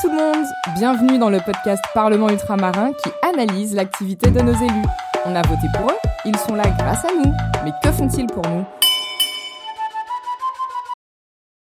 tout le monde Bienvenue dans le podcast Parlement ultramarin qui analyse l'activité de nos élus. On a voté pour eux, ils sont là grâce à nous. Mais que font-ils pour nous?